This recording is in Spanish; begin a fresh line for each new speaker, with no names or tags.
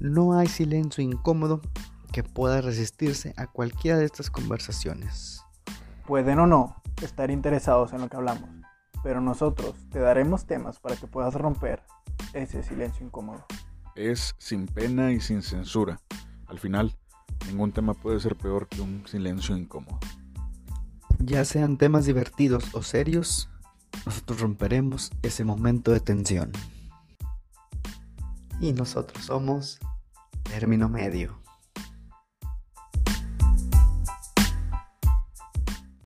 No hay silencio incómodo que pueda resistirse a cualquiera de estas conversaciones.
Pueden o no estar interesados en lo que hablamos, pero nosotros te daremos temas para que puedas romper ese silencio incómodo.
Es sin pena y sin censura. Al final, ningún tema puede ser peor que un silencio incómodo.
Ya sean temas divertidos o serios, nosotros romperemos ese momento de tensión. Y nosotros somos término medio.